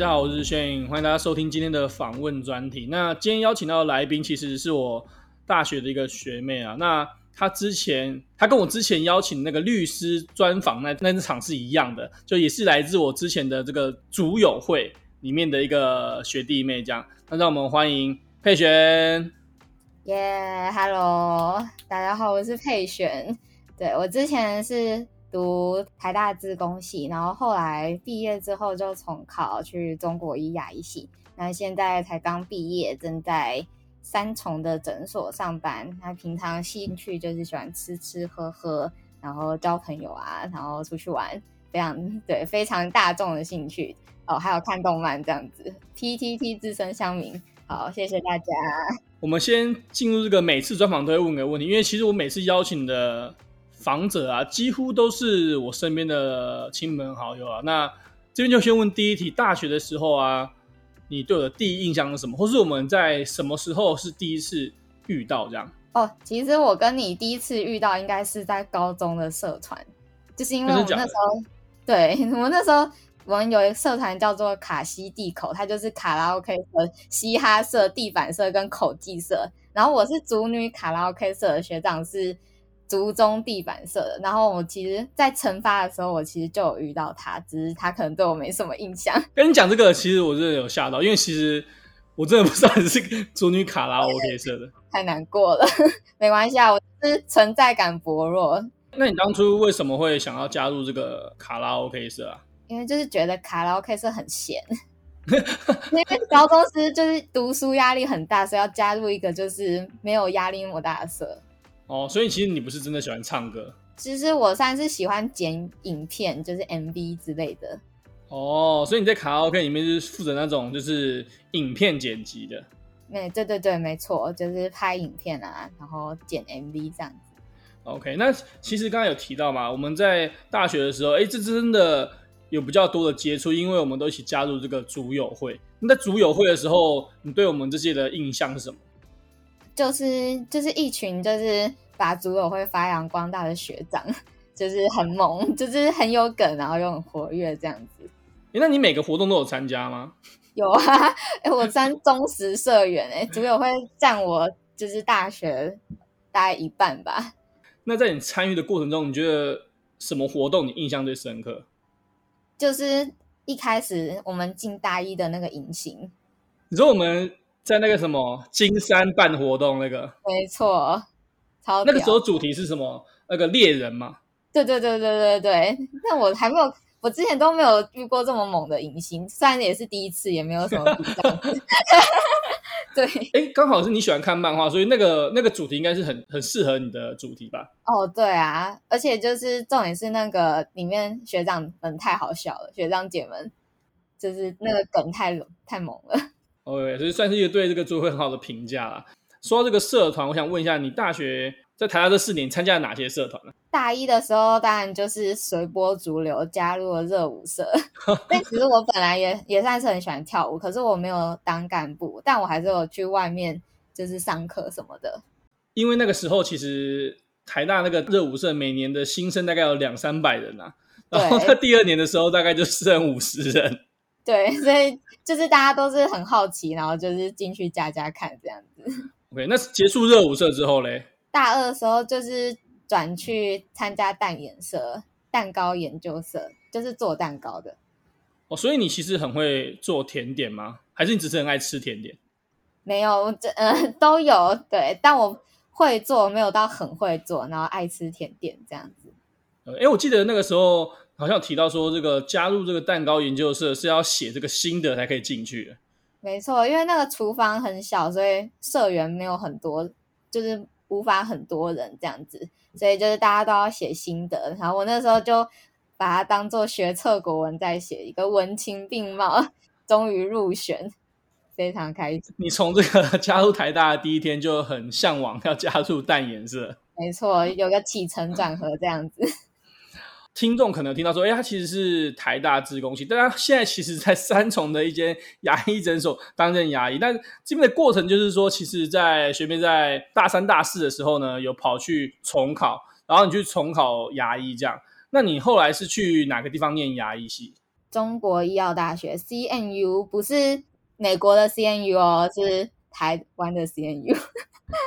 大家好，我是轩影欢迎大家收听今天的访问专题。那今天邀请到的来宾其实是我大学的一个学妹啊。那她之前，她跟我之前邀请那个律师专访那那场是一样的，就也是来自我之前的这个组友会里面的一个学弟妹这样。那让我们欢迎佩璇。耶，Hello，大家好，我是佩璇。对，我之前是。读台大资工系，然后后来毕业之后就重考去中国医牙医系。那现在才刚毕业，正在三重的诊所上班。那平常兴趣就是喜欢吃吃喝喝，然后交朋友啊，然后出去玩，非常对，非常大众的兴趣哦。还有看动漫这样子，PTT 资深乡民。好，谢谢大家。我们先进入这个每次专访都会问个问题，因为其实我每次邀请的。访者啊，几乎都是我身边的亲朋好友啊。那这边就先问第一题：大学的时候啊，你对我的第一印象是什么？或是我们在什么时候是第一次遇到这样？哦，其实我跟你第一次遇到应该是在高中的社团，就是因为我们那时候，对，我们那时候我们有一个社团叫做卡西地口，它就是卡拉 OK 社、嘻哈社、地板社跟口技社。然后我是主女卡拉 OK 社的学长是。竹中地板社的，然后我其实，在成发的时候，我其实就有遇到他，只是他可能对我没什么印象。跟你讲这个，其实我真的有吓到，因为其实我真的不知道你是竹女卡拉 OK 社的，太难过了。没关系啊，我是存在感薄弱。那你当初为什么会想要加入这个卡拉 OK 社啊？因为就是觉得卡拉 OK 社很闲，因为高中时就是读书压力很大，所以要加入一个就是没有压力那么大的社。哦，所以其实你不是真的喜欢唱歌。其实我算是喜欢剪影片，就是 MV 之类的。哦，所以你在卡拉 OK 里面是负责那种就是影片剪辑的。没，对对对，没错，就是拍影片啊，然后剪 MV 这样子。OK，那其实刚刚有提到嘛，我们在大学的时候，哎，这真的有比较多的接触，因为我们都一起加入这个组友会。那在组友会的时候，你对我们这些的印象是什么？就是就是一群就是把组友会发扬光大的学长，就是很猛，就是很有梗，然后又很活跃这样子。欸，那你每个活动都有参加吗？有啊，欸，我算忠实社员哎，组友会占我就是大学大概一半吧。那在你参与的过程中，你觉得什么活动你印象最深刻？就是一开始我们进大一的那个迎新。你说我们。在那个什么金山办活动那个，没错，超那个时候主题是什么？那个猎人嘛。对对对对对对。那我还没有，我之前都没有遇过这么猛的迎新，虽然也是第一次，也没有什么比较。对，哎、欸，刚好是你喜欢看漫画，所以那个那个主题应该是很很适合你的主题吧？哦，对啊，而且就是重点是那个里面学长们太好笑了，学长姐们就是那个梗太、嗯、太猛了。OK，所以算是一个对这个组会很好的评价啦。说到这个社团，我想问一下，你大学在台大这四年参加了哪些社团呢？大一的时候，当然就是随波逐流，加入了热舞社。但其实我本来也也算是很喜欢跳舞，可是我没有当干部，但我还是有去外面就是上课什么的。因为那个时候，其实台大那个热舞社每年的新生大概有两三百人啊，然后在第二年的时候，大概就剩五十人。对，所以就是大家都是很好奇，然后就是进去加加看这样子。OK，那结束热舞社之后嘞？大二的时候就是转去参加蛋研社、蛋糕研究社，就是做蛋糕的。哦，所以你其实很会做甜点吗？还是你只是很爱吃甜点？没有，这呃都有对，但我会做，没有到很会做，然后爱吃甜点这样子。哎，我记得那个时候。好像提到说，这个加入这个蛋糕研究社是要写这个心得才可以进去的。没错，因为那个厨房很小，所以社员没有很多，就是无法很多人这样子，所以就是大家都要写心得。然后我那时候就把它当做学测国文在写，一个文情并茂，终于入选，非常开心。你从这个加入台大的第一天就很向往要加入蛋研社。没错，有个起承转合这样子。听众可能听到说，哎，他其实是台大自工系，但他现在其实，在三重的一间牙医诊所担任牙医。但这边的过程就是说，其实，在学妹在大三、大四的时候呢，有跑去重考，然后你去重考牙医这样。那你后来是去哪个地方念牙医系？中国医药大学 CNU，不是美国的 CNU 哦，是台湾的 CNU。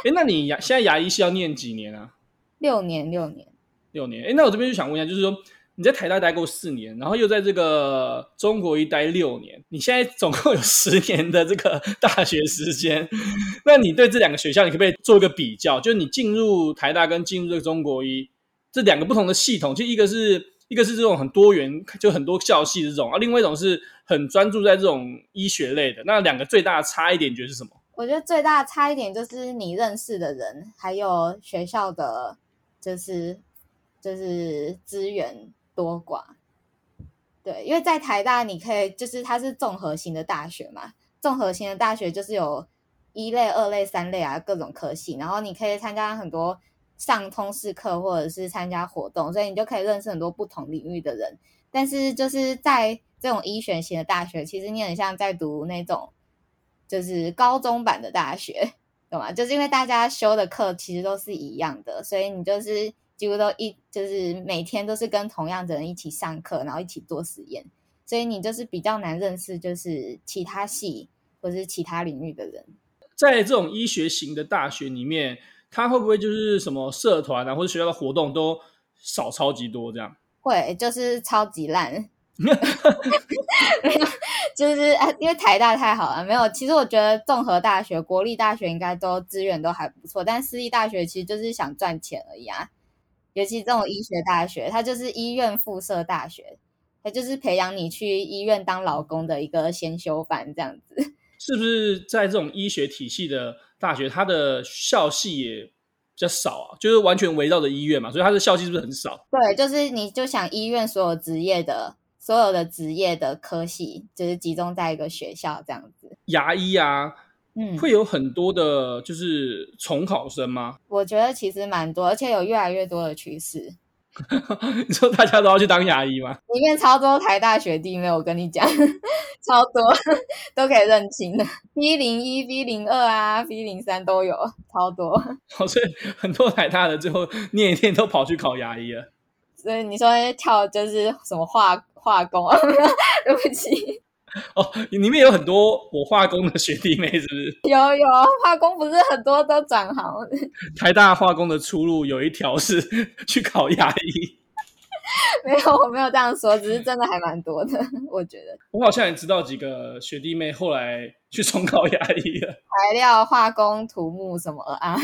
哎，那你牙现在牙医系要念几年啊？六年，六年，六年。哎，那我这边就想问一下，就是说。你在台大待过四年，然后又在这个中国医待六年，你现在总共有十年的这个大学时间。那你对这两个学校，你可不可以做一个比较？就是你进入台大跟进入这个中国医这两个不同的系统，就一个是一个是这种很多元，就很多校系这种，啊，另外一种是很专注在这种医学类的。那两个最大的差异点，你觉得是什么？我觉得最大的差异点就是你认识的人，还有学校的，就是就是资源。多寡，对，因为在台大，你可以就是它是综合型的大学嘛，综合型的大学就是有一类、二类、三类啊，各种科系，然后你可以参加很多上通识课或者是参加活动，所以你就可以认识很多不同领域的人。但是就是在这种医学型的大学，其实你很像在读那种就是高中版的大学，懂吗？就是因为大家修的课其实都是一样的，所以你就是。几乎都一就是每天都是跟同样的人一起上课，然后一起做实验，所以你就是比较难认识就是其他系或者是其他领域的人。在这种医学型的大学里面，他会不会就是什么社团啊或者学校的活动都少超级多这样？会，就是超级烂。就是因为台大太好了，没有。其实我觉得综合大学、国立大学应该都资源都还不错，但私立大学其实就是想赚钱而已啊。尤其这种医学大学，它就是医院附设大学，它就是培养你去医院当老公的一个先修班，这样子。是不是在这种医学体系的大学，它的校系也比较少啊？就是完全围绕着医院嘛，所以它的校系是不是很少？对，就是你就想医院所有职业的所有的职业的科系，就是集中在一个学校这样子。牙医啊。嗯，会有很多的，就是重考生吗？我觉得其实蛮多，而且有越来越多的趋势。你说大家都要去当牙医吗？里面超多台大学弟妹，我跟你讲，超多都可以认清的，B 零一、B 零二啊、B 零三都有，超多。好，所以很多台大的最后念一念都跑去考牙医了。所以你说跳就是什么化化工啊？对不起。哦，里面有很多我化工的学弟妹，是不是？有有，化工不是很多都转行。台大化工的出路有一条是 去考牙医。没有，我没有这样说，只是真的还蛮多的，我觉得。我好像也知道几个学弟妹后来去重考牙医了。材料、化工、土木什么啊？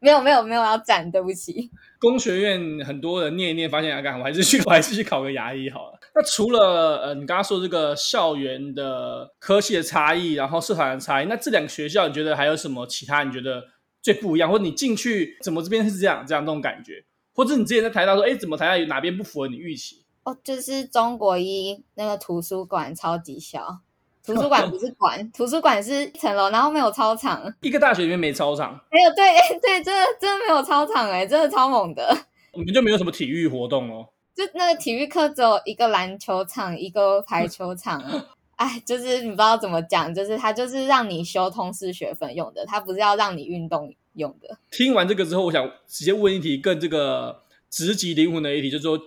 没有，没有，没有要占，对不起。工学院很多人念一念，发现要干，我还是去，我还是去考个牙医好了。那除了呃，你刚刚说这个校园的科系的差异，然后社团的差异，那这两个学校你觉得还有什么其他你觉得最不一样，或者你进去怎么这边是这样这样这种感觉？或者你之前在台大说，哎，怎么台大有哪边不符合你预期？哦，就是中国一那个图书馆超级小，图书馆不是馆，图书馆是一层楼，然后没有操场。一个大学里面没操场？没有，对，哎，对，真的真的没有操场，哎，真的超猛的。我们就没有什么体育活动哦？就那个体育课只有一个篮球场，一个排球场。哎，就是你不知道怎么讲，就是它就是让你修通识学分用的，它不是要让你运动用的。听完这个之后，我想直接问一题更这个直击灵魂的一题，就是说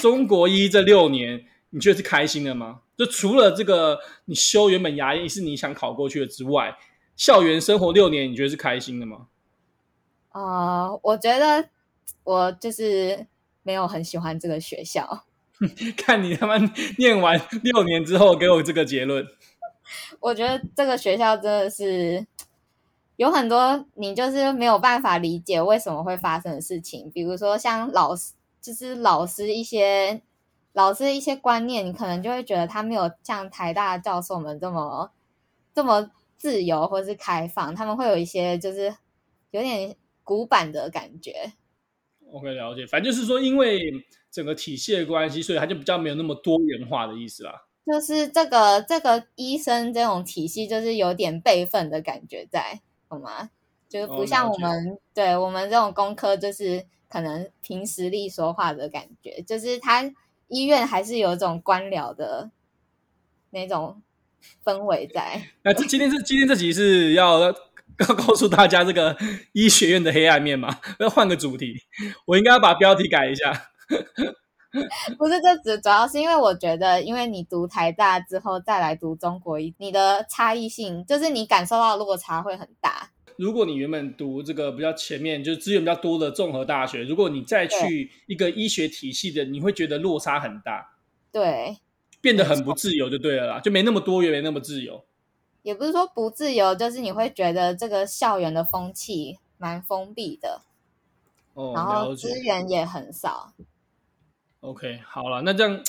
中国医这六年，你觉得是开心的吗？就除了这个你修原本牙医是你想考过去的之外，校园生活六年，你觉得是开心的吗？啊、呃，我觉得我就是没有很喜欢这个学校。看你他妈念完六年之后给我这个结论，我觉得这个学校真的是。有很多你就是没有办法理解为什么会发生的事情，比如说像老师，就是老师一些老师一些观念，你可能就会觉得他没有像台大教授们这么这么自由或是开放，他们会有一些就是有点古板的感觉。我可以了解，反正就是说，因为整个体系的关系，所以它就比较没有那么多元化的意思啦。就是这个这个医生这种体系，就是有点辈分的感觉在。懂吗？就是不像我们，哦、对我们这种工科，就是可能凭实力说话的感觉。就是他医院还是有一种官僚的那种氛围在。那今天这今天这集是要要 告诉大家这个医学院的黑暗面嘛？要换个主题，我应该要把标题改一下。不是，这只主要是因为我觉得，因为你读台大之后再来读中国医，你的差异性就是你感受到落差会很大。如果你原本读这个比较前面，就是资源比较多的综合大学，如果你再去一个医学体系的，你会觉得落差很大，对，变得很不自由就对了啦，就没那么多元，没那么自由。也不是说不自由，就是你会觉得这个校园的风气蛮封闭的，哦，然后资源也很少。OK，好了，那这样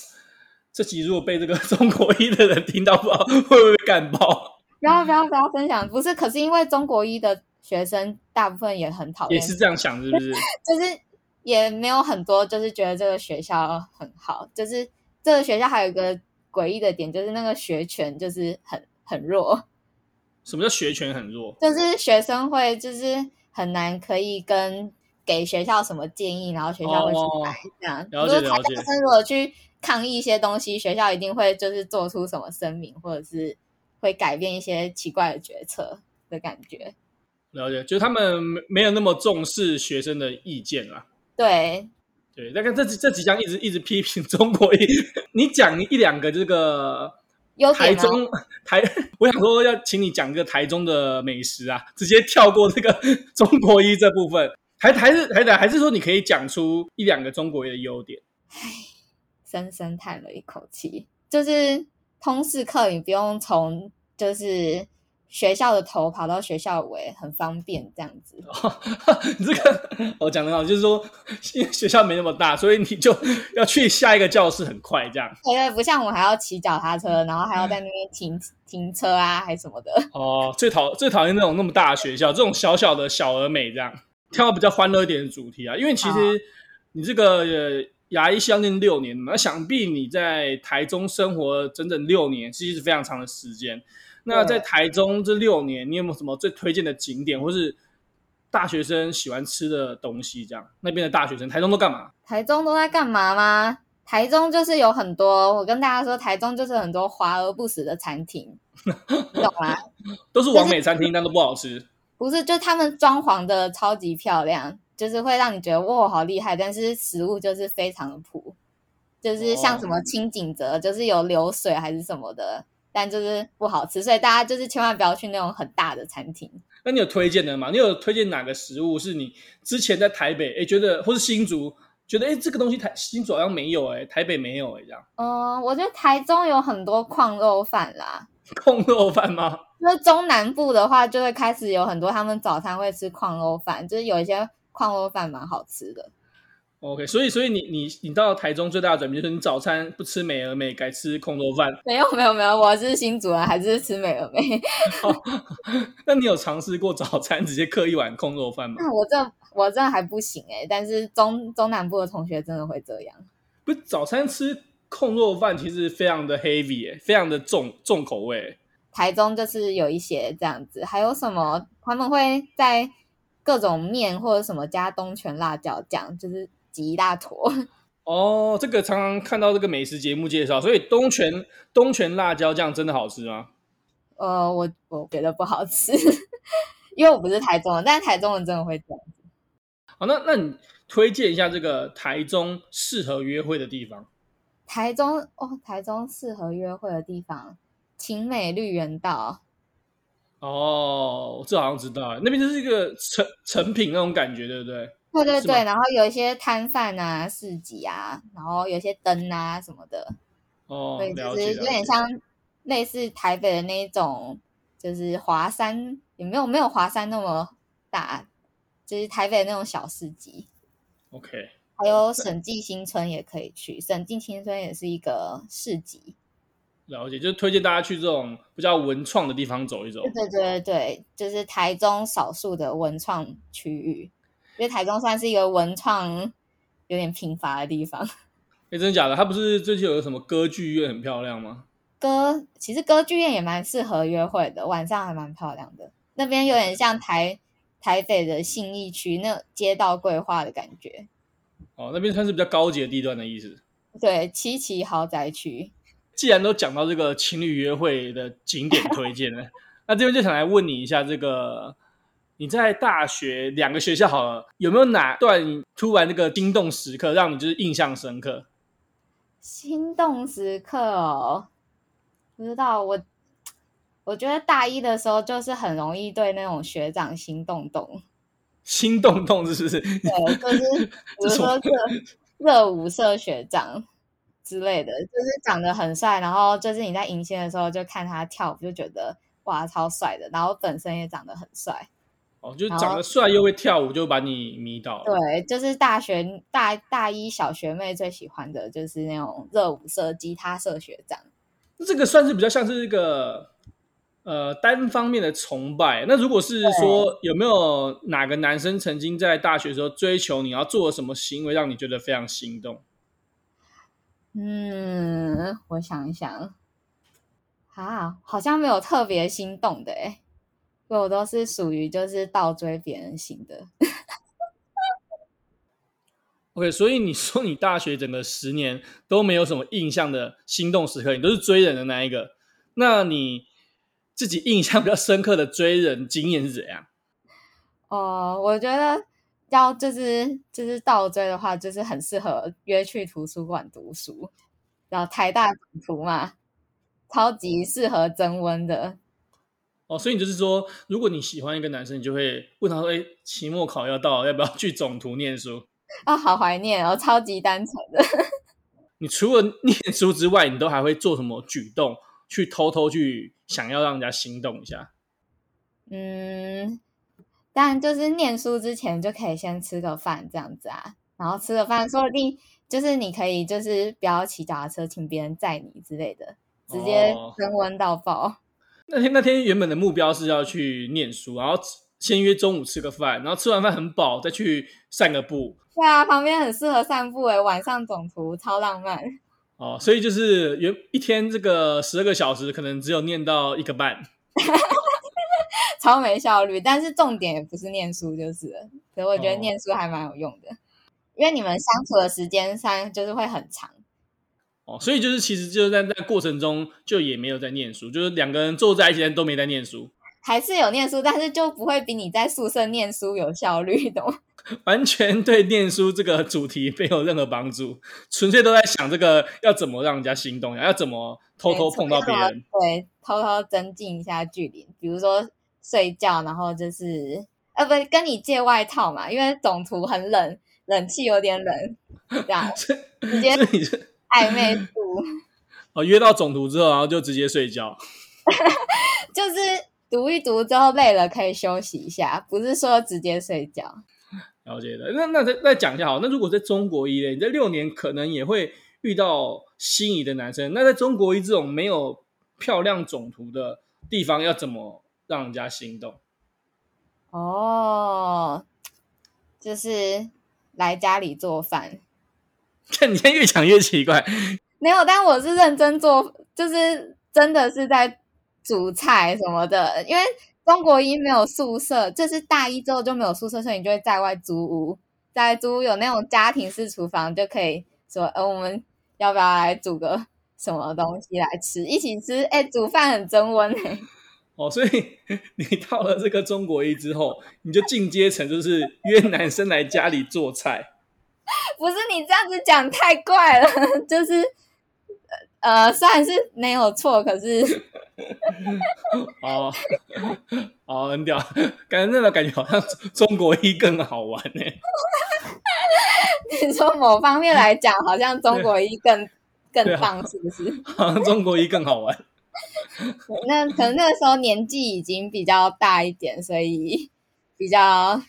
这集如果被这个 中国一的人听到，不知道会不会被干爆？不要不要不要分享，不是，可是因为中国一的学生大部分也很讨厌，也是这样想，是不是？就是也没有很多，就是觉得这个学校很好，就是这个学校还有一个诡异的点，就是那个学权就是很很弱。什么叫学权很弱？就是学生会就是很难可以跟给学校什么建议，然后学校会去改、哦、这样。了解了解。学生如果去抗议一些东西，学校一定会就是做出什么声明，或者是。会改变一些奇怪的决策的感觉，了解，就他们没没有那么重视学生的意见啦。对对，那个这这几章一直一直批评中国一，你讲一两个这个台中台，我想说要请你讲个台中的美食啊，直接跳过这个中国一这部分，还还是还得还是说你可以讲出一两个中国一的优点。唉，深深叹了一口气，就是。通识课你不用从就是学校的头跑到学校尾，很方便这样子。哦、你这个我讲的好，就是说因为学校没那么大，所以你就要去下一个教室很快这样。对对，不像我还要骑脚踏车，然后还要在那边停停车啊，还什么的。哦，最讨最讨厌那种那么大的学校，这种小小的小而美这样。挑个比较欢乐一点的主题啊，因为其实你这个。呃牙医相念六年嘛，那想必你在台中生活整整六年，其实是非常长的时间。那在台中这六年，你有没有什么最推荐的景点，或是大学生喜欢吃的东西？这样那边的大学生，台中都干嘛？台中都在干嘛吗？台中就是有很多，我跟大家说，台中就是很多华而不实的餐厅，你懂吗？都是完美餐厅，但都不好吃。不是，就他们装潢的超级漂亮。就是会让你觉得哇，好厉害，但是食物就是非常的普，就是像什么清景泽，就是有流水还是什么的，但就是不好吃，所以大家就是千万不要去那种很大的餐厅。那你有推荐的吗？你有推荐哪个食物是你之前在台北哎觉得，或是新竹觉得哎这个东西台新竹好像没有哎，台北没有哎这样？嗯，我觉得台中有很多矿肉饭啦。矿肉饭吗？那中南部的话，就会开始有很多他们早餐会吃矿肉饭，就是有一些。矿肉饭蛮好吃的，OK，所以所以你你你到台中最大的转变就是你早餐不吃美而美，改吃空肉饭。没有没有没有，我是新主人，还是吃美而美。哦、那你有尝试过早餐直接刻一碗空肉饭吗？那我这我这还不行哎，但是中中南部的同学真的会这样。不是早餐吃空肉饭其实非常的 heavy 哎，非常的重重口味。台中就是有一些这样子，还有什么他们会在。各种面或者什么加东泉辣椒酱，就是挤一大坨。哦，这个常常看到这个美食节目介绍，所以东泉东泉辣椒酱真的好吃吗？呃，我我觉得不好吃，因为我不是台中人，但是台中人真的会这样子。好，那那你推荐一下这个台中适合约会的地方？台中哦，台中适合约会的地方，晴美绿园道。哦，这好像知道，那边就是一个成成品那种感觉，对不对？对对对，然后有一些摊贩啊、市集啊，然后有一些灯啊什么的。哦，对，就是有点像类似台北的那一种，就是华山也没有没有华山那么大，就是台北的那种小市集。OK，还有审计新村也可以去，审计新村也是一个市集。了解，就是推荐大家去这种比较文创的地方走一走。对对对对，就是台中少数的文创区域，因为台中算是一个文创有点贫乏的地方。哎，真的假的？它不是最近有个什么歌剧院很漂亮吗？歌其实歌剧院也蛮适合约会的，晚上还蛮漂亮的。那边有点像台台北的信义区那街道规划的感觉。哦，那边算是比较高级的地段的意思。对，七期豪宅区。既然都讲到这个情侣约会的景点推荐了，那这边就想来问你一下，这个你在大学两个学校好了，有没有哪段突然那个心动时刻让你就是印象深刻？心动时刻哦，不知道我，我觉得大一的时候就是很容易对那种学长心动动，心动动是不是？对，就是 比如说热热舞社学长之类的，就是长得很帅，然后就是你在迎新的时候就看他跳舞，就觉得哇超帅的，然后本身也长得很帅。哦，就长得帅又会跳舞，就把你迷倒了。对，就是大学大大一小学妹最喜欢的就是那种热舞社、吉他社学长。这个算是比较像是一个呃单方面的崇拜。那如果是说有没有哪个男生曾经在大学的时候追求你，要做什么行为让你觉得非常心动？嗯，我想一想，啊，好像没有特别心动的诶我都是属于就是倒追别人型的。OK，所以你说你大学整个十年都没有什么印象的心动时刻，你都是追人的那一个。那你自己印象比较深刻的追人经验是怎样？哦、呃，我觉得要就是就是倒追的话，就是很适合约去图书馆读书，然后台大总图嘛，超级适合增温的。哦，所以你就是说，如果你喜欢一个男生，你就会问他说：“哎，期末考要到，要不要去总图念书？”啊、哦，好怀念哦，超级单纯的。你除了念书之外，你都还会做什么举动，去偷偷去想要让人家心动一下？嗯，当然就是念书之前就可以先吃个饭这样子啊，然后吃个饭，说不定就是你可以就是不要骑脚踏车，请别人载你之类的，直接升温到爆。哦那天那天原本的目标是要去念书，然后先约中午吃个饭，然后吃完饭很饱，再去散个步。对啊，旁边很适合散步诶，晚上总图超浪漫。哦，所以就是原一天这个十二个小时，可能只有念到一个半，超没效率。但是重点也不是念书，就是了，所以我觉得念书还蛮有用的，哦、因为你们相处的时间上就是会很长。哦，所以就是其实就是在那过程中就也没有在念书，就是两个人坐在一起都没在念书，还是有念书，但是就不会比你在宿舍念书有效率的，完全对念书这个主题没有任何帮助，纯粹都在想这个要怎么让人家心动，要怎么偷偷碰到别人，对，偷偷增进一下距离，比如说睡觉，然后就是呃不跟你借外套嘛，因为总图很冷，冷气有点冷，这样 直接。暧昧度 哦，约到总图之后，然后就直接睡觉，就是读一读之后累了可以休息一下，不是说直接睡觉。了解的，那那再再讲一下好，那如果在中国一类，你这六年可能也会遇到心仪的男生，那在中国一这种没有漂亮总图的地方，要怎么让人家心动？哦，就是来家里做饭。看 你现在越讲越奇怪，没有，但我是认真做，就是真的是在煮菜什么的。因为中国一没有宿舍，就是大一之后就没有宿舍，所以你就会在外租屋，在租屋有那种家庭式厨房，就可以说，呃，我们要不要来煮个什么东西来吃，一起吃？哎，煮饭很增温哎。哦，所以你到了这个中国一之后，你就进阶成就是约男生来家里做菜。不是你这样子讲太怪了，就是呃，虽然是没有错，可是 哦哦，很屌，感觉那个感觉好像中国一更好玩呢。你说某方面来讲，好像中国一更更棒，是不是？好像中国一更好玩。那可能那个时候年纪已经比较大一点，所以比较。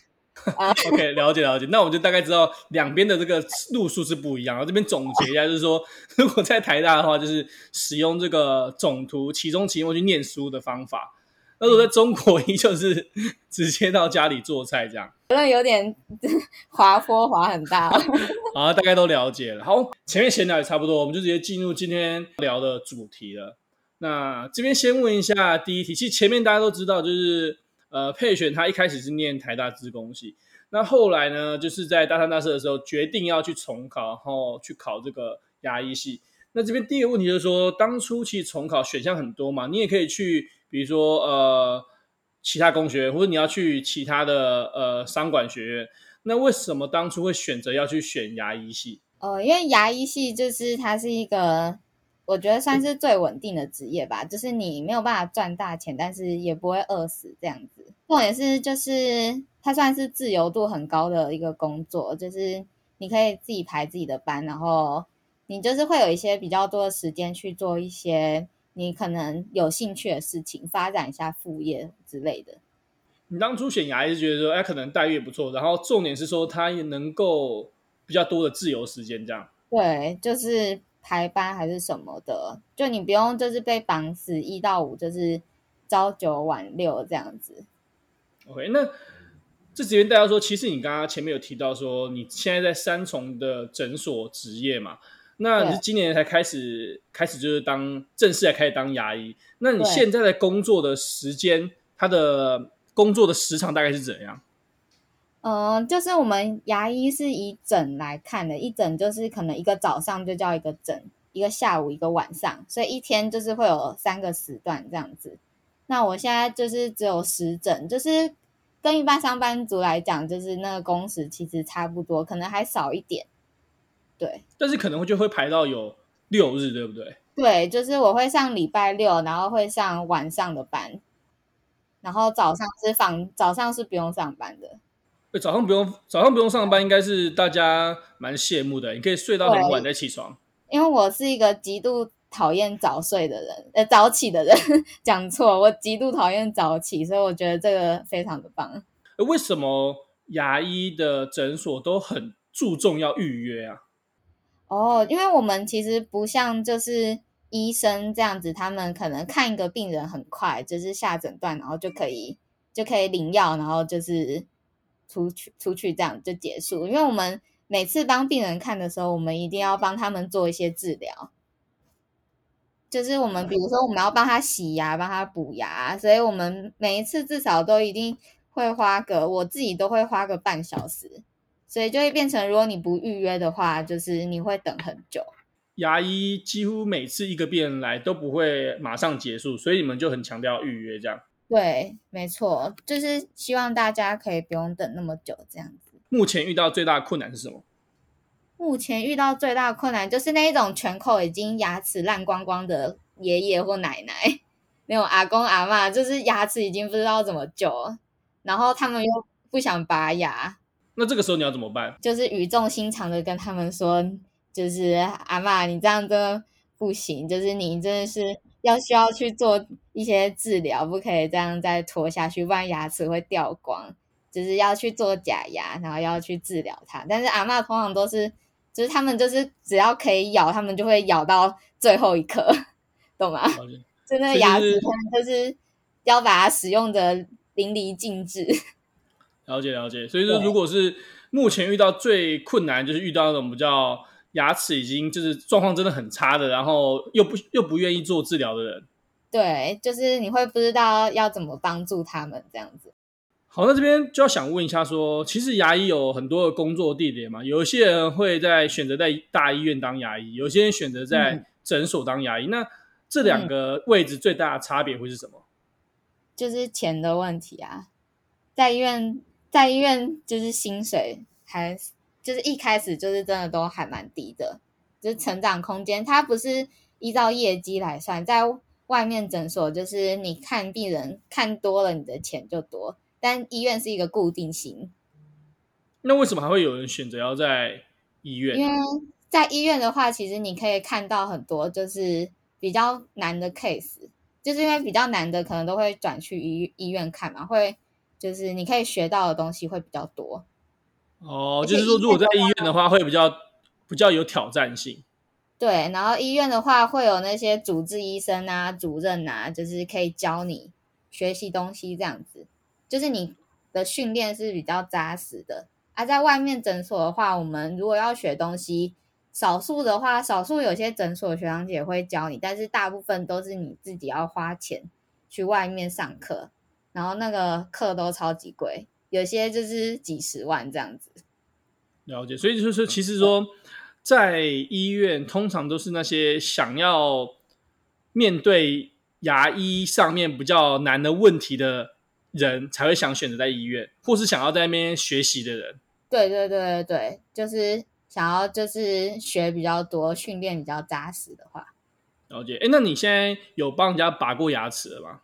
OK，了解了解，那我们就大概知道两边的这个路数是不一样。然后这边总结一下，就是说，如果在台大的话，就是使用这个总图其中、期末去念书的方法；那如果在中国依旧是 直接到家里做菜这样。那有点滑坡滑很大。好，大概都了解了。好，前面闲聊也差不多，我们就直接进入今天聊的主题了。那这边先问一下第一题，其实前面大家都知道，就是。呃，佩璇他一开始是念台大资工系，那后来呢，就是在大三、大四的时候决定要去重考，然后去考这个牙医系。那这边第一个问题就是说，当初其实重考选项很多嘛，你也可以去，比如说呃其他工学院，或者你要去其他的呃商管学院。那为什么当初会选择要去选牙医系？呃，因为牙医系就是它是一个，我觉得算是最稳定的职业吧，就是你没有办法赚大钱，但是也不会饿死这样子。重点是就是它算是自由度很高的一个工作，就是你可以自己排自己的班，然后你就是会有一些比较多的时间去做一些你可能有兴趣的事情，发展一下副业之类的。你当初选牙医是觉得说，哎，可能待遇也不错，然后重点是说它也能够。比较多的自由时间，这样对，就是排班还是什么的，就你不用就是被绑死一到五，就是朝九晚六这样子。OK，那这几边大家说，其实你刚刚前面有提到说，你现在在三重的诊所执业嘛？那你是今年才开始开始就是当正式来开始当牙医？那你现在的工作的时间，它的工作的时长大概是怎样？嗯、呃，就是我们牙医是以诊来看的，一诊就是可能一个早上就叫一个诊，一个下午一个晚上，所以一天就是会有三个时段这样子。那我现在就是只有十诊，就是跟一般上班族来讲，就是那个工时其实差不多，可能还少一点。对，但是可能就会排到有六日，对不对？对，就是我会上礼拜六，然后会上晚上的班，然后早上是放，早上是不用上班的。早上不用早上不用上班，应该是大家蛮羡慕的。你可以睡到很晚再起床。因为我是一个极度讨厌早睡的人，呃，早起的人。讲错，我极度讨厌早起，所以我觉得这个非常的棒。为什么牙医的诊所都很注重要预约啊？哦，因为我们其实不像就是医生这样子，他们可能看一个病人很快，就是下诊断，然后就可以就可以领药，然后就是。出去出去这样就结束，因为我们每次帮病人看的时候，我们一定要帮他们做一些治疗，就是我们比如说我们要帮他洗牙、帮他补牙，所以我们每一次至少都一定会花个，我自己都会花个半小时，所以就会变成如果你不预约的话，就是你会等很久。牙医几乎每次一个病人来都不会马上结束，所以你们就很强调预约这样。对，没错，就是希望大家可以不用等那么久，这样子。目前遇到最大的困难是什么？目前遇到最大的困难就是那一种全口已经牙齿烂光光的爷爷或奶奶，那种阿公阿嬷，就是牙齿已经不知道怎么救，然后他们又不想拔牙。那这个时候你要怎么办？就是语重心长的跟他们说，就是阿嬷，你这样真的不行，就是你真的是。要需要去做一些治疗，不可以这样再拖下去，不然牙齿会掉光。就是要去做假牙，然后要去治疗它。但是阿嬷通常都是，就是他们就是只要可以咬，他们就会咬到最后一颗，懂吗？就那个牙齿，就是要把它使用的淋漓尽致。了解了解，所以说如果是目前遇到最困难，就是遇到那种比较。牙齿已经就是状况真的很差的，然后又不又不愿意做治疗的人，对，就是你会不知道要怎么帮助他们这样子。好，那这边就要想问一下说，说其实牙医有很多的工作地点嘛，有一些人会在选择在大医院当牙医，有些人选择在诊所当牙医。嗯、那这两个位置最大的差别会是什么？就是钱的问题啊，在医院，在医院就是薪水还。就是一开始就是真的都还蛮低的，就是成长空间，它不是依照业绩来算，在外面诊所就是你看病人看多了，你的钱就多，但医院是一个固定型。那为什么还会有人选择要在医院？因为在医院的话，其实你可以看到很多就是比较难的 case，就是因为比较难的可能都会转去医医院看嘛，会就是你可以学到的东西会比较多。哦，就是说，如果在医院的话，会比较比较有挑战性。对，然后医院的话，会有那些主治医生啊、主任啊，就是可以教你学习东西，这样子，就是你的训练是比较扎实的。而、啊、在外面诊所的话，我们如果要学东西，少数的话，少数有些诊所学长姐会教你，但是大部分都是你自己要花钱去外面上课，然后那个课都超级贵。有些就是几十万这样子，了解。所以就是说，其实说在医院，通常都是那些想要面对牙医上面比较难的问题的人，才会想选择在医院，或是想要在那边学习的人。对对对对对，就是想要就是学比较多，训练比较扎实的话，了解。哎，那你现在有帮人家拔过牙齿了吗？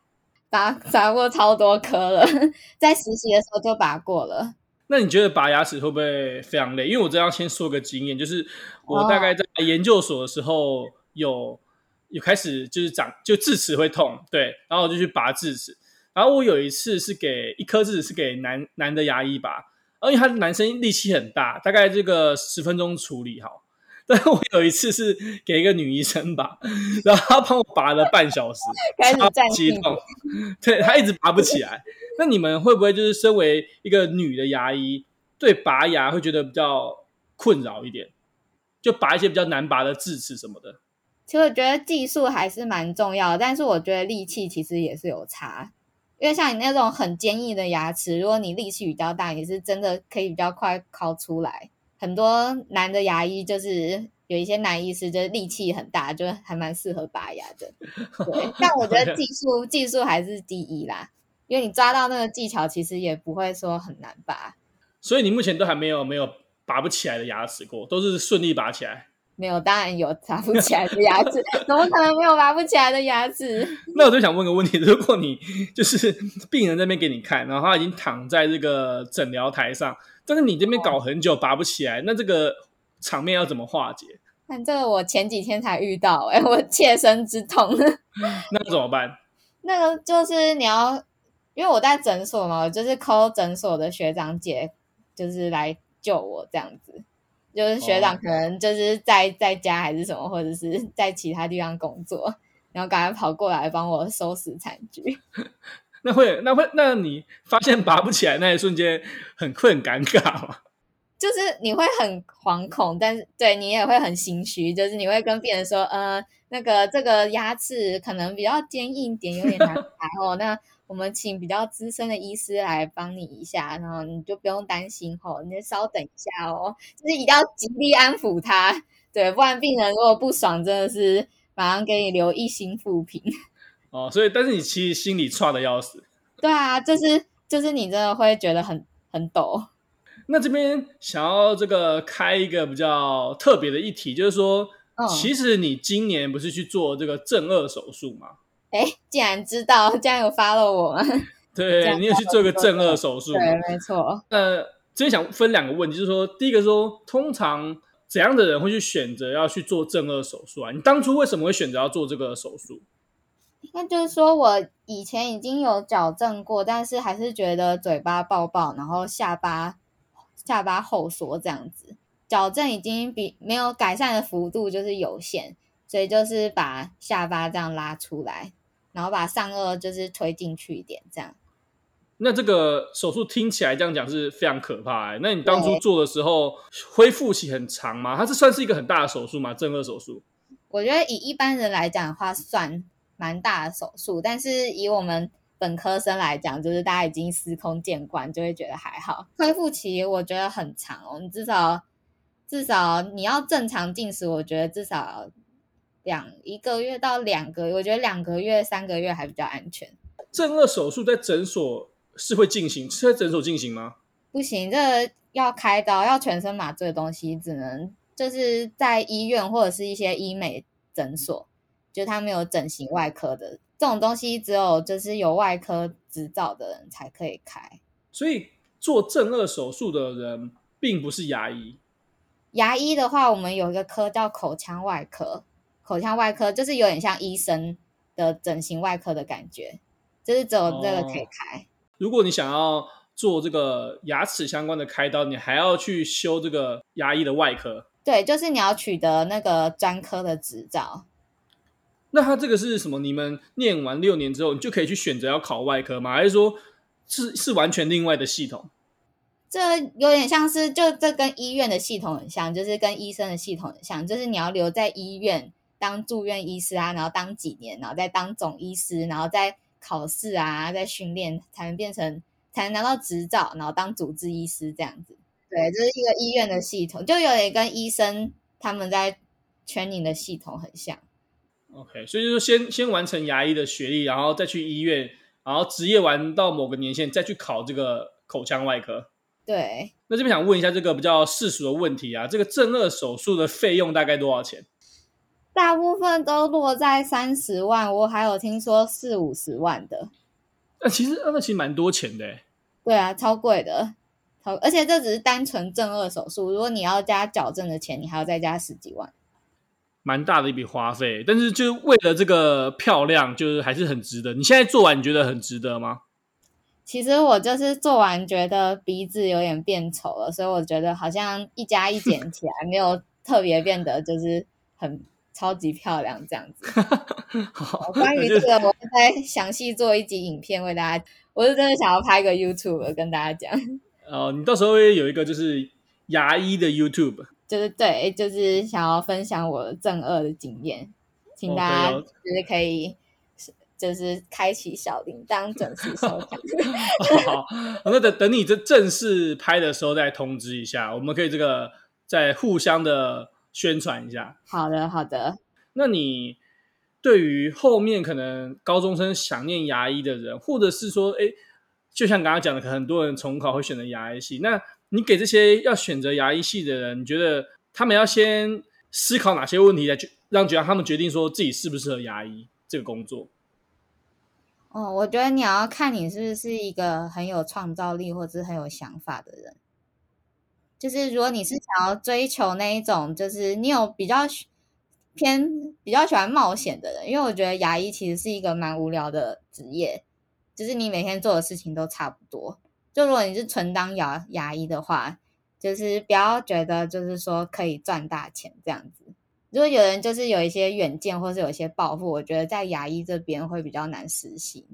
拔拔过超多颗了，在实习的时候就拔过了。那你觉得拔牙齿会不会非常累？因为我这样先说个经验，就是我大概在研究所的时候有有开始就是长就智齿会痛，对，然后我就去拔智齿。然后我有一次是给一颗智齿是给男男的牙医拔，而且他男生力气很大，大概这个十分钟处理好。但是我有一次是给一个女医生拔，然后她帮我拔了半小时，开始站起，对，她一直拔不起来。那你们会不会就是身为一个女的牙医，对拔牙会觉得比较困扰一点？就拔一些比较难拔的智齿什么的。其实我觉得技术还是蛮重要的，但是我觉得力气其实也是有差。因为像你那种很坚硬的牙齿，如果你力气比较大，也是真的可以比较快抠出来。很多男的牙医就是有一些男医师，就是力气很大，就还蛮适合拔牙的。对，但我觉得 技术技术还是第一啦，因为你抓到那个技巧，其实也不会说很难拔。所以你目前都还没有没有拔不起来的牙齿过，都是顺利拔起来。没有，当然有拔不起来的牙齿，怎么可能没有拔不起来的牙齿？那我就想问个问题：如果你就是病人那边给你看，然后他已经躺在这个诊疗台上。但是你这边搞很久拔不起来，那这个场面要怎么化解？但这个我前几天才遇到，哎，我切身之痛。那怎么办？那个就是你要，因为我在诊所嘛，我就是 call 诊所的学长姐，就是来救我这样子。就是学长可能就是在在家还是什么，或者是在其他地方工作，然后赶快跑过来帮我收拾残局。那会，那会，那你发现拔不起来那一瞬间很会很尴尬吗？就是你会很惶恐，但是对你也会很心虚，就是你会跟病人说，呃，那个这个牙齿可能比较坚硬点，有点难拔哦。那我们请比较资深的医师来帮你一下，然后你就不用担心哦，你就稍等一下哦，就是一定要极力安抚他，对，不然病人如果不爽，真的是马上给你留一星负评。哦，所以但是你其实心里差的要死。对啊，就是就是你真的会觉得很很抖。那这边想要这个开一个比较特别的议题，就是说，嗯、其实你今年不是去做这个正二手术吗？哎，竟然知道，竟然有 follow 我吗？对，你也去做个正二手术。对，没错。那这边想分两个问题，就是说，第一个说，通常怎样的人会去选择要去做正二手术啊？你当初为什么会选择要做这个手术？那就是说，我以前已经有矫正过，但是还是觉得嘴巴爆爆，然后下巴下巴后缩这样子。矫正已经比没有改善的幅度就是有限，所以就是把下巴这样拉出来，然后把上颚就是推进去一点，这样。那这个手术听起来这样讲是非常可怕欸。那你当初做的时候恢复期很长吗？它这算是一个很大的手术吗？正颚手术？我觉得以一般人来讲的话，算。蛮大的手术，但是以我们本科生来讲，就是大家已经司空见惯，就会觉得还好。恢复期我觉得很长哦，你至少至少你要正常进食，我觉得至少两一个月到两个月，我觉得两个月三个月还比较安全。正颚手术在诊所是会进行，是在诊所进行吗？不行，这个要开刀，要全身麻醉的东西，只能就是在医院或者是一些医美诊所。就他没有整形外科的这种东西，只有就是有外科执照的人才可以开。所以做正颚手术的人并不是牙医。牙医的话，我们有一个科叫口腔外科，口腔外科就是有点像医生的整形外科的感觉，就是只有这个可以开。哦，如果你想要做这个牙齿相关的开刀，你还要去修这个牙医的外科。对，就是你要取得那个专科的执照。那他这个是什么？你们念完六年之后，你就可以去选择要考外科吗？还是说是是完全另外的系统？这有点像是，就这跟医院的系统很像，就是跟医生的系统很像，就是你要留在医院当住院医师啊，然后当几年，然后再当总医师，然后再考试啊，再训练，才能变成才能拿到执照，然后当主治医师这样子。对，这是一个医院的系统，就有点跟医生他们在圈 r 的系统很像。OK，所以就是先先完成牙医的学历，然后再去医院，然后职业完到某个年限，再去考这个口腔外科。对。那这边想问一下这个比较世俗的问题啊，这个正颚手术的费用大概多少钱？大部分都落在三十万，我还有听说四五十万的。那其实那其实蛮多钱的。对啊，超贵的，超而且这只是单纯正颚手术，如果你要加矫正的钱，你还要再加十几万，蛮大的一笔花费。但是就为了这个漂亮，就是还是很值得。你现在做完你觉得很值得吗？其实我就是做完觉得鼻子有点变丑了，所以我觉得好像一加一减起来没有特别变得就是很超级漂亮这样子。好，关于这个，我会再详细做一集影片为大家。我是真的想要拍个 YouTube 跟大家讲。哦，你到时候会有一个就是牙医的 YouTube，就是对，就是想要分享我正二的经验，请大家就是可以。就是开启小铃铛，准时收看。好，好，那等等你这正式拍的时候再通知一下，我们可以这个再互相的宣传一下。好的，好的。那你对于后面可能高中生想念牙医的人，或者是说，哎，就像刚刚讲的，可能很多人重考会选择牙医系，那你给这些要选择牙医系的人，你觉得他们要先思考哪些问题来决让让他们决定说自己适不适合牙医这个工作？哦，我觉得你要看你是不是一个很有创造力或者是很有想法的人。就是如果你是想要追求那一种，就是你有比较偏比较喜欢冒险的人，因为我觉得牙医其实是一个蛮无聊的职业，就是你每天做的事情都差不多。就如果你是纯当牙牙医的话，就是不要觉得就是说可以赚大钱这样子。如果有人就是有一些远见，或是有一些抱负，我觉得在牙医这边会比较难实行。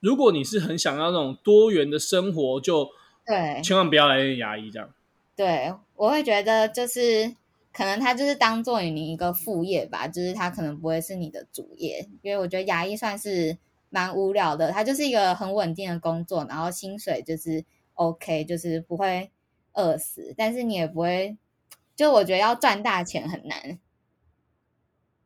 如果你是很想要那种多元的生活，就对，千万不要来牙医这样。对，我会觉得就是可能他就是当做你一个副业吧，就是他可能不会是你的主业，因为我觉得牙医算是蛮无聊的，它就是一个很稳定的工作，然后薪水就是 OK，就是不会饿死，但是你也不会，就我觉得要赚大钱很难。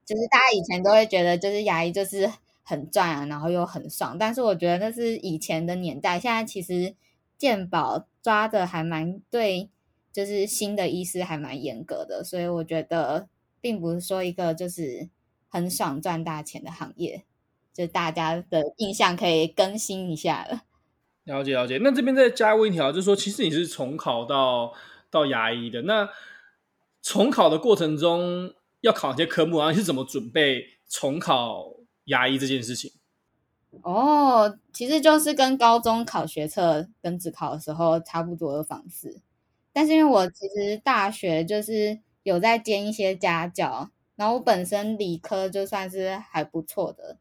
就是大家以前都会觉得，就是牙医就是很赚啊，然后又很爽。但是我觉得那是以前的年代，现在其实健保抓的还蛮对，就是新的医师还蛮严格的，所以我觉得并不是说一个就是很爽赚大钱的行业，就大家的印象可以更新一下了。了解了解，那这边再加问一条，就是说，其实你是重考到到牙医的，那重考的过程中。要考一些科目，然后你是怎么准备重考牙医这件事情？哦，其实就是跟高中考学测跟自考的时候差不多的方式，但是因为我其实大学就是有在兼一些家教，然后我本身理科就算是还不错的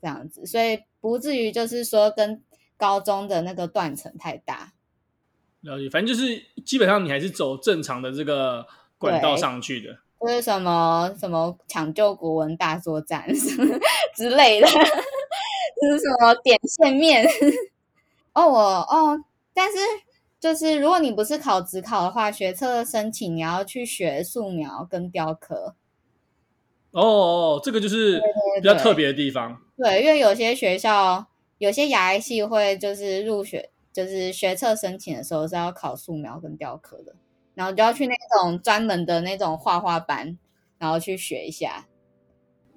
这样子，所以不至于就是说跟高中的那个断层太大。了解，反正就是基本上你还是走正常的这个管道上去的。就是什么什么抢救国文大作战 之类的，就是什么点线面哦，我哦，但是就是如果你不是考职考的话，学测申请你要去学素描跟雕刻。哦哦，这个就是比较特别的地方。对，对，对，对，因为有些学校有些牙医系会就是入学，就是学测申请的时候是要考素描跟雕刻的。然后就要去那种专门的那种画画班，然后去学一下。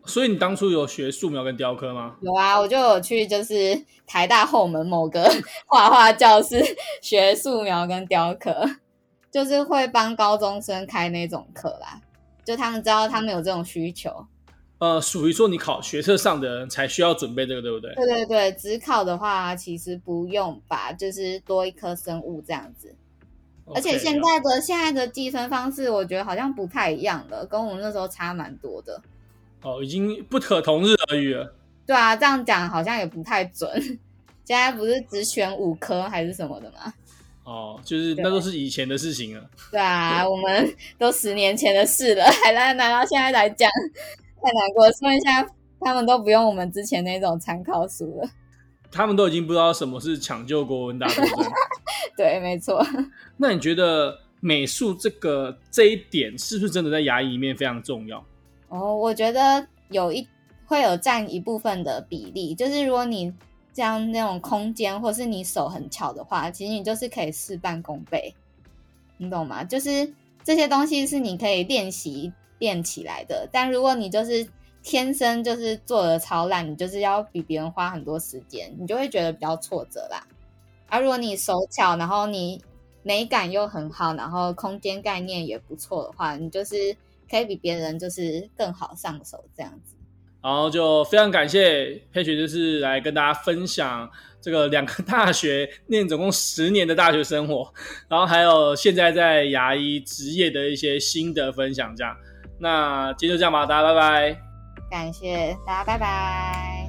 所以你当初有学素描跟雕刻吗？有啊，我就有去，就是台大后门某个 画画教室学素描跟雕刻，就是会帮高中生开那种课啦。就他们知道他们有这种需求。呃，属于说你考学测上的人才需要准备这个，对不对？对对对，只考的话其实不用吧，就是多一科生物这样子。而且现在的现在的计分方式，我觉得好像不太一样了，跟我们那时候差蛮多的。哦，已经不可同日而语了。对啊，这样讲好像也不太准。现在不是只选五科还是什么的吗？哦，就是那都是以前的事情了。对啊，我们都十年前的事了，还来拿到现在来讲，太难过了。说一下，他们都不用我们之前那种参考书了。他们都已经不知道什么是抢救国文大作战。对，没错。那你觉得美术这个这一点是不是真的在牙医里面非常重要？哦，我觉得有一会有占一部分的比例，就是如果你这样那种空间，或是你手很巧的话，其实你就是可以事半功倍，你懂吗？就是这些东西是你可以练习练起来的。但如果你就是天生就是做的超烂，你就是要比别人花很多时间，你就会觉得比较挫折啦。而、如果你手巧，然后你美感又很好，然后空间概念也不错的话，你就是可以比别人就是更好上手这样子。然后就非常感谢佩雪，就是来跟大家分享这个两个大学念总共十年的大学生活，然后还有现在在牙医职业的一些心得分享。这样，那今天就这样吧，大家拜拜。感谢大家，拜拜。